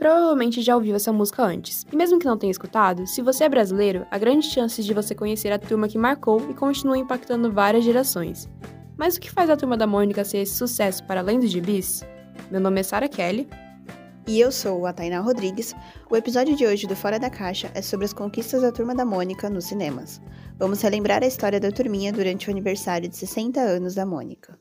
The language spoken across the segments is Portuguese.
provavelmente já ouviu essa música antes. E mesmo que não tenha escutado, se você é brasileiro, há grandes chances de você conhecer a turma que marcou e continua impactando várias gerações. Mas o que faz a turma da Mônica ser esse sucesso para além dos gibis? Meu nome é Sarah Kelly. E eu sou a Tainá Rodrigues. O episódio de hoje do Fora da Caixa é sobre as conquistas da Turma da Mônica nos cinemas. Vamos relembrar a história da turminha durante o aniversário de 60 anos da Mônica.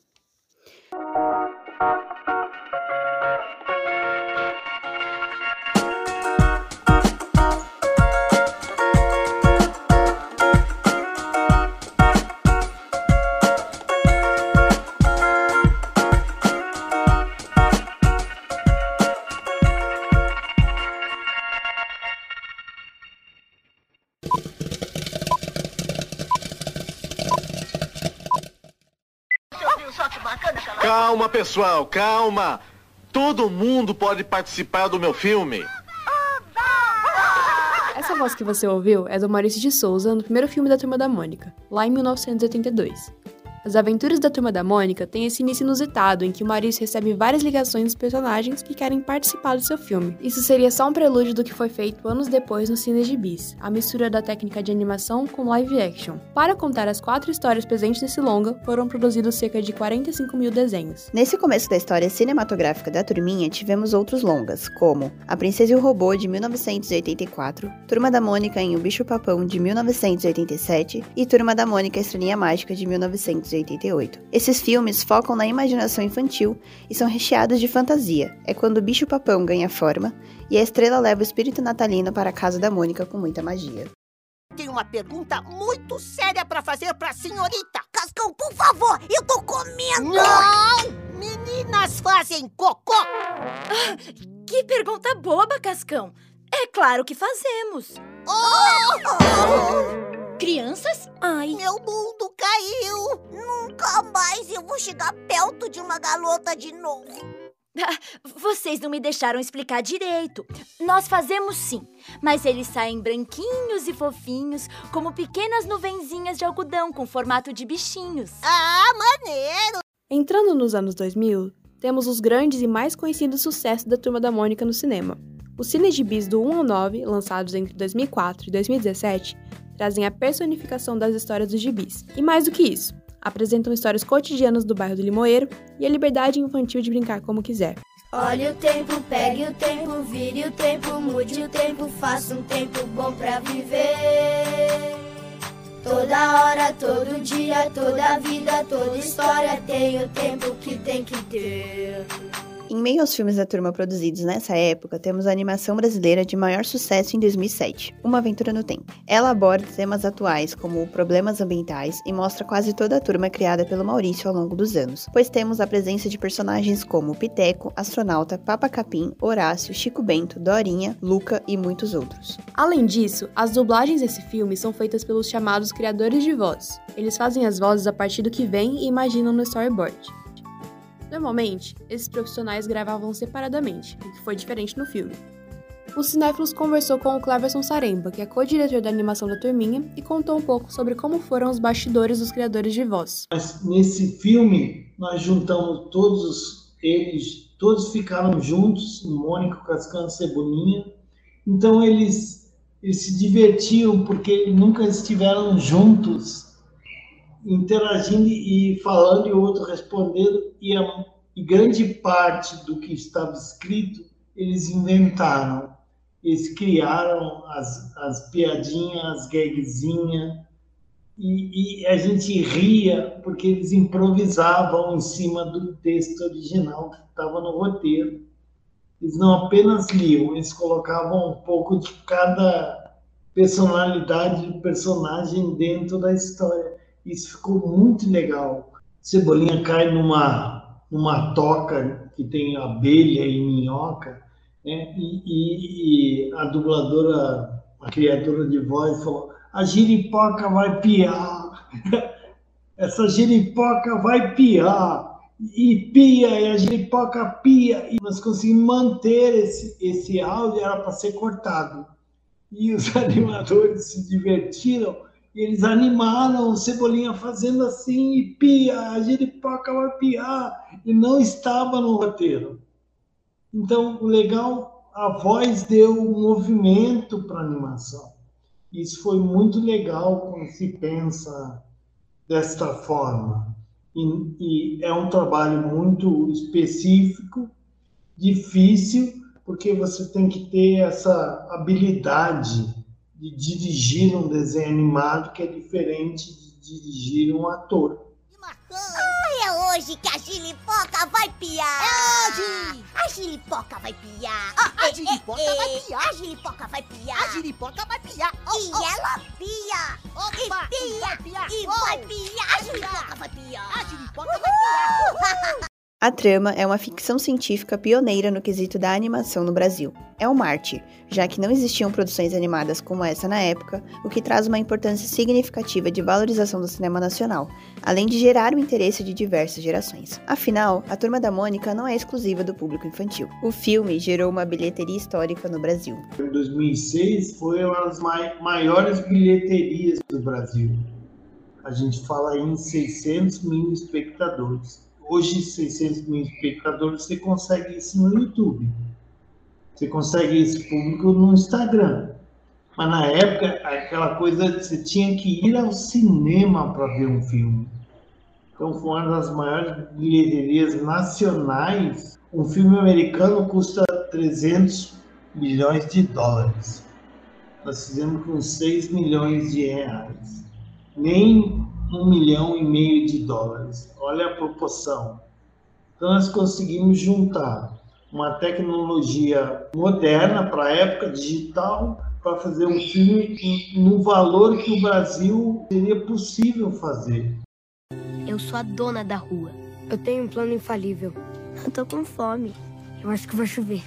Calma, pessoal, calma. Todo mundo pode participar do meu filme. Essa voz que você ouviu é do Maurício de Souza no primeiro filme da Turma da Mônica, lá em 1982. As Aventuras da Turma da Mônica têm esse início inusitado em que o Maurício recebe várias ligações dos personagens que querem participar do seu filme. Isso seria só um prelúdio do que foi feito anos depois no Cine de Bis, a mistura da técnica de animação com live action. Para contar as quatro histórias presentes nesse longa, foram produzidos cerca de 45 mil desenhos. Nesse começo da história cinematográfica da turminha, tivemos outros longas, como A Princesa e o Robô, de 1984, Turma da Mônica em O Bicho Papão, de 1987 e Turma da Mônica Estrelinha Mágica, de 1988. Esses filmes focam na imaginação infantil e são recheados de fantasia. É quando o bicho papão ganha forma e a estrela leva o espírito natalino para a casa da Mônica com muita magia. Tenho uma pergunta muito séria pra fazer pra senhorita. Cascão, por favor, eu tô comendo. Não! Meninas fazem cocô. Que pergunta boba, Cascão. É claro que fazemos. Crianças? Ai, Meu mundo caiu. Nunca mais eu vou chegar perto de uma garota de novo. vocês não me deixaram explicar direito. Nós fazemos sim, mas eles saem branquinhos e fofinhos, como pequenas nuvenzinhas de algodão com formato de bichinhos. Ah, maneiro. Entrando nos anos 2000, temos os grandes e mais conhecidos sucessos da Turma da Mônica no cinema. Os cine gibis do 1 ao 9, lançados entre 2004 e 2017, trazem a personificação das histórias dos gibis. E mais do que isso, apresentam histórias cotidianas do bairro do Limoeiro e a liberdade infantil de brincar como quiser. Olhe o tempo, pegue o tempo, vire o tempo, mude o tempo, faça um tempo bom pra viver. Toda hora, todo dia, toda vida, toda história tem o tempo que tem que ter. Em meio aos filmes da turma produzidos nessa época, temos a animação brasileira de maior sucesso em 2007, Uma Aventura no Tempo. Ela aborda temas atuais como problemas ambientais e mostra quase toda a turma criada pelo Maurício ao longo dos anos, pois temos a presença de personagens como Piteco, Astronauta, Papa Capim, Horácio, Chico Bento, Dorinha, Luca e muitos outros. Além disso, as dublagens desse filme são feitas pelos chamados criadores de voz. Eles fazem as vozes a partir do que vem e imaginam no storyboard. Normalmente, esses profissionais gravavam separadamente, o que foi diferente no filme. O Cinéfilos conversou com o Cleverson Saremba, que é co-diretor da animação da turminha, e contou um pouco sobre como foram os bastidores dos criadores de voz. Mas nesse filme nós juntamos todos os- eles, todos ficaram juntos, Mônica, Cascão, Cebolinha. Então eles, eles se divertiam porque nunca estiveram juntos, interagindo e falando e o outro respondendo. E, a, e grande parte do que estava escrito eles inventaram. Eles criaram as, as piadinhas, as gagzinhas e, e a gente ria porque eles improvisavam em cima do texto original que estava no roteiro. Eles não apenas liam, eles colocavam um pouco de cada personalidade do personagem dentro da história. Isso ficou muito legal. Cebolinha cai numa, numa toca que tem abelha e minhoca, né? e, e- e a dubladora, a criadora de voz, falou: a giripoca vai piar. Essa giripoca vai piar. E pia, e a giripoca pia. E nós conseguimos manter esse, esse áudio, era para ser cortado. E os animadores se divertiram eles animaram o Cebolinha fazendo assim, e pia, a giripoca vai piar, e não estava no roteiro. Então, legal, a voz deu movimento para a animação. Isso foi muito legal quando se pensa desta forma. E, e é um trabalho muito específico, difícil, porque você tem que ter essa habilidade de dirigir um desenho animado que é diferente de dirigir um ator. Ah, é hoje que a gilipoca vai piar! É hoje! A gilipoca vai piar! A, a gilipoca é, vai piar! A gilipoca vai piar! A gilipoca vai piar! Oh, E oh. ela pia! Opa, e pia! vai piar. E Oh. vai piar! A gilipoca vai piar! A gilipoca vai piar! A trama é uma ficção científica pioneira no quesito da animação no Brasil. É uma arte, já que não existiam produções animadas como essa na época, o que traz uma importância significativa de valorização do cinema nacional, além de gerar o interesse de diversas gerações. Afinal, a Turma da Mônica não é exclusiva do público infantil. O filme gerou uma bilheteria histórica no Brasil. Em 2006 foi uma das mai- maiores bilheterias do Brasil. A gente fala em 600 mil espectadores. Hoje, 600 mil espectadores, você consegue isso no YouTube. Você consegue esse público no Instagram. Mas na época, aquela coisa, de você tinha que ir ao cinema para ver um filme. Então, foi uma das maiores bilheterias nacionais. Um filme americano custa 300 milhões de dólares. Nós fizemos com 6 milhões de reais. Nem um milhão e meio de dólares. Olha a proporção. Então, nós conseguimos juntar uma tecnologia moderna para a época digital para fazer um filme no valor que o Brasil seria possível fazer. Eu sou a dona da rua. Eu tenho um plano infalível. Eu tô com fome. Eu acho que vai chover.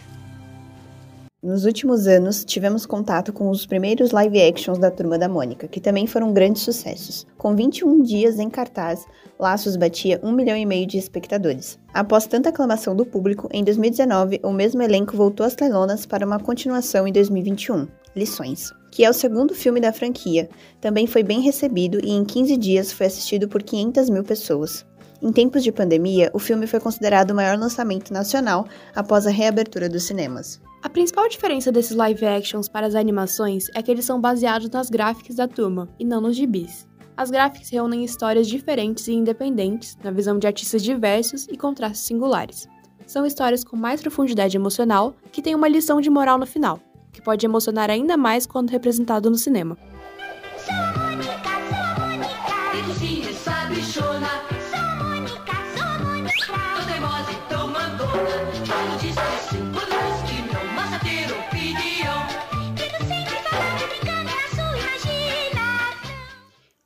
Nos últimos anos, tivemos contato com os primeiros live actions da Turma da Mônica, que também foram grandes sucessos. Com 21 dias em cartaz, Laços batia um milhão e meio de espectadores. Após tanta aclamação do público, em 2019, o mesmo elenco voltou às telonas para uma continuação em 2021, Lições, que é o segundo filme da franquia. Também foi bem recebido e em 15 dias foi assistido por 500 mil pessoas. Em tempos de pandemia, o filme foi considerado o maior lançamento nacional após a reabertura dos cinemas. A principal diferença desses live actions para as animações é que eles são baseados nas gráficas da turma e não nos gibis. As gráficas reúnem histórias diferentes e independentes, na visão de artistas diversos e contrastes singulares. São histórias com mais profundidade emocional que têm uma lição de moral no final, que pode emocionar ainda mais quando representado no cinema.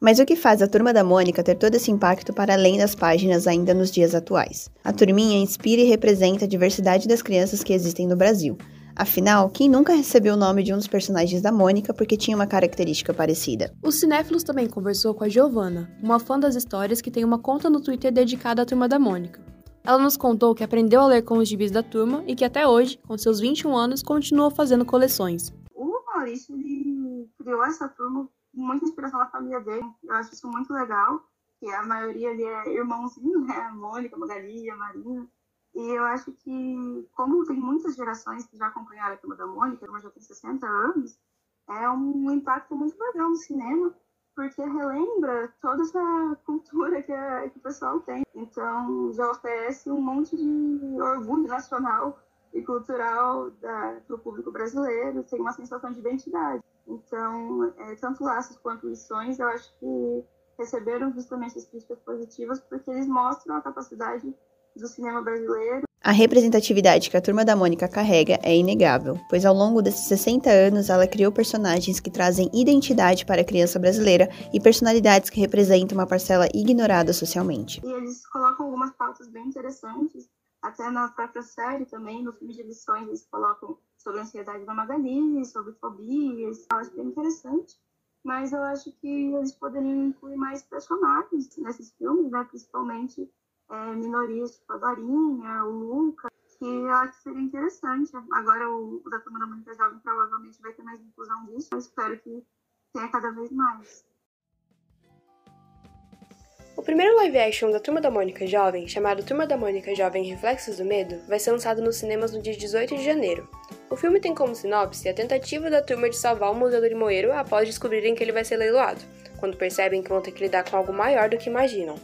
Mas o que faz a Turma da Mônica ter todo esse impacto para além das páginas ainda nos dias atuais? A turminha inspira e representa a diversidade das crianças que existem no Brasil. Afinal, quem nunca recebeu o nome de um dos personagens da Mônica porque tinha uma característica parecida? O Cinéfilos também conversou com a Giovanna, uma fã das histórias que tem uma conta no Twitter dedicada à Turma da Mônica. Ela nos contou que aprendeu a ler com os gibis da turma e que até hoje, com seus 21 anos, continua fazendo coleções. o Maurício ele criou essa turma muita inspiração da família dele. Eu acho isso muito legal, que a maioria ali é irmãozinho, né? A Mônica, a Magali, a Marina. E eu acho que, como tem muitas gerações que já acompanharam a turma da Mônica, a já tem 60 anos, é um impacto muito legal no cinema, porque relembra toda essa cultura que, a- que o pessoal tem. Então, já oferece um monte de orgulho nacional e cultural para o público brasileiro, tem uma sensação de identidade. Então, é, tanto Laços quanto Lições, eu acho que receberam justamente as críticas positivas porque eles mostram a capacidade do cinema brasileiro A representatividade que a Turma da Mônica carrega é inegável, pois ao longo desses 60 anos ela criou personagens que trazem identidade para a criança brasileira e personalidades que representam uma parcela ignorada socialmente. E eles colocam algumas pautas bem interessantes, até na própria série também, no filme de lições, eles colocam sobre a ansiedade da Magali, sobre fobias, eu acho bem interessante. Mas eu acho que eles poderiam incluir mais personagens nesses filmes, né? principalmente é, minorias, tipo a Dorinha, o Luca, que eu acho que seria interessante. Agora o, o da Turma da Mônica Jovem provavelmente vai ter mais inclusão disso, eu espero que tenha cada vez mais. Primeiro live action da Turma da Mônica Jovem, chamado Turma da Mônica Jovem Reflexos do Medo, vai ser lançado nos cinemas no dia 18 de janeiro. O filme tem como sinopse a tentativa da turma de salvar o Museu do Limoeiro após descobrirem que ele vai ser leiloado, quando percebem que vão ter que lidar com algo maior do que imaginam.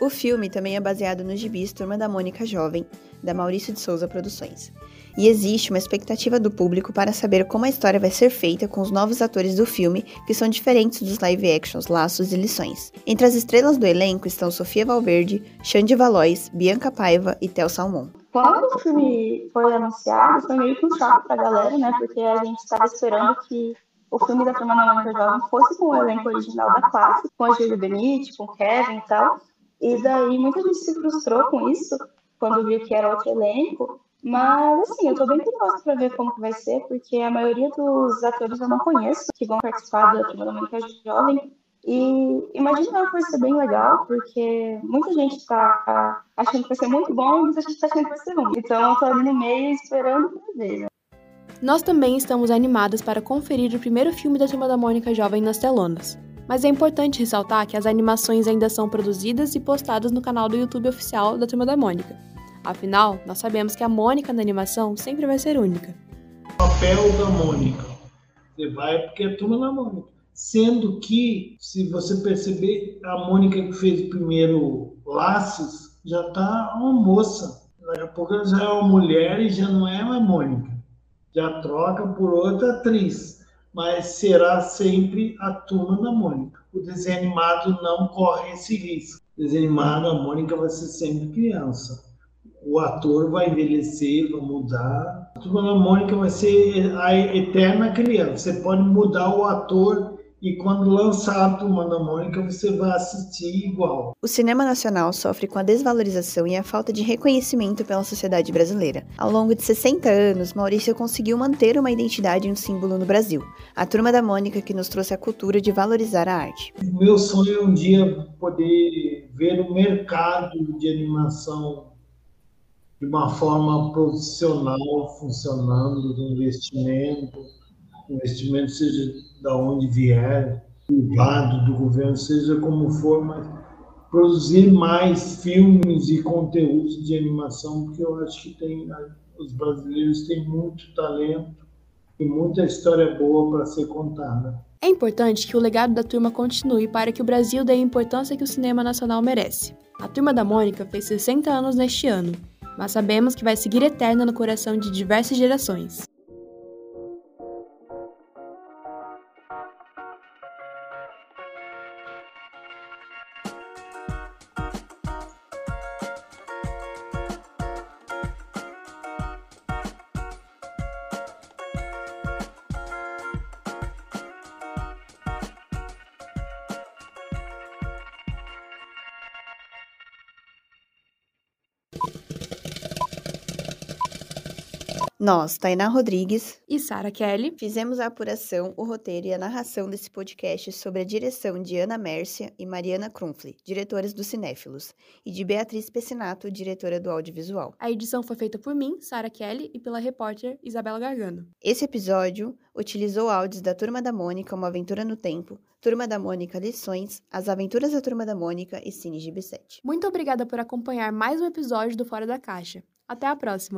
O filme também é baseado nos gibis Turma da Mônica Jovem, da Maurício de Souza Produções. E existe uma expectativa do público para saber como a história vai ser feita com os novos atores do filme, que são diferentes dos live actions Laços e Lições. Entre as estrelas do elenco estão Sofia Valverde, Xande Valois, Bianca Paiva e Tel Salmon. Quando o filme foi anunciado, foi meio um choque pra galera, né? Porque a gente estava esperando que o filme da Turma da Mônica Jovem fosse com o elenco original da classe, com a Júlia Benite, com o Kevin e tal. E daí muita gente se frustrou com isso, quando viu que era outro elenco. Mas, assim, eu tô bem curiosa pra ver como que vai ser, porque a maioria dos atores eu não conheço, que vão participar da Turma da Mônica Jovem. E imagino que vai ser bem legal, porque muita gente tá achando que vai ser muito bom e muita gente tá achando que vai ser ruim. Então eu tô ali no meio esperando pra ver, né? Nós também estamos animadas para conferir o primeiro filme da Turma da Mônica Jovem nas telonas. Mas é importante ressaltar que as animações ainda são produzidas e postadas no canal do YouTube oficial da Turma da Mônica. Afinal, nós sabemos que a Mônica na animação sempre vai ser única. O papel da Mônica. Você vai porque é turma da Mônica. Sendo que, se você perceber, a Mônica que fez o primeiro Laços já tá uma moça. Daqui a pouco ela já é uma mulher e já não é uma Mônica. Já troca por outra atriz. Mas será sempre a turma da Mônica. O desenho animado não corre esse risco. O desenho animado, a Mônica vai ser sempre criança o ator vai envelhecer, vai mudar. A Turma da Mônica vai ser a eterna criança. Você pode mudar o ator e quando lançar a Turma da Mônica você vai assistir igual. O cinema nacional sofre com a desvalorização e a falta de reconhecimento pela sociedade brasileira. Ao longo de 60 anos, Maurício conseguiu manter uma identidade e um símbolo no Brasil. A Turma da Mônica que nos trouxe a cultura de valorizar a arte. O meu sonho é um dia poder ver o mercado de animação de uma forma profissional funcionando do investimento, investimento seja da onde vier, privado, do governo, seja como for, mas produzir mais filmes e conteúdos de animação, porque eu acho que tem os brasileiros têm muito talento e muita história boa para ser contada. É importante que o legado da turma continue para que o Brasil dê a importância que o cinema nacional merece. A Turma da Mônica fez 60 anos neste ano mas sabemos que vai seguir eterna no coração de diversas gerações. Nós, Tainá Rodrigues e Sara Kelly, fizemos a apuração, o roteiro e a narração desse podcast sobre a direção de Ana Mércia e Mariana Krumfli, diretoras do Cinéfilos, e de Beatriz Pessinato, diretora do audiovisual. A edição foi feita por mim, Sara Kelly, e pela repórter Isabela Gargano. Esse episódio utilizou áudios da Turma da Mônica, Uma Aventura no Tempo, Turma da Mônica Lições, As Aventuras da Turma da Mônica e Cine GB7. Muito obrigada por acompanhar mais um episódio do Fora da Caixa. Até a próxima!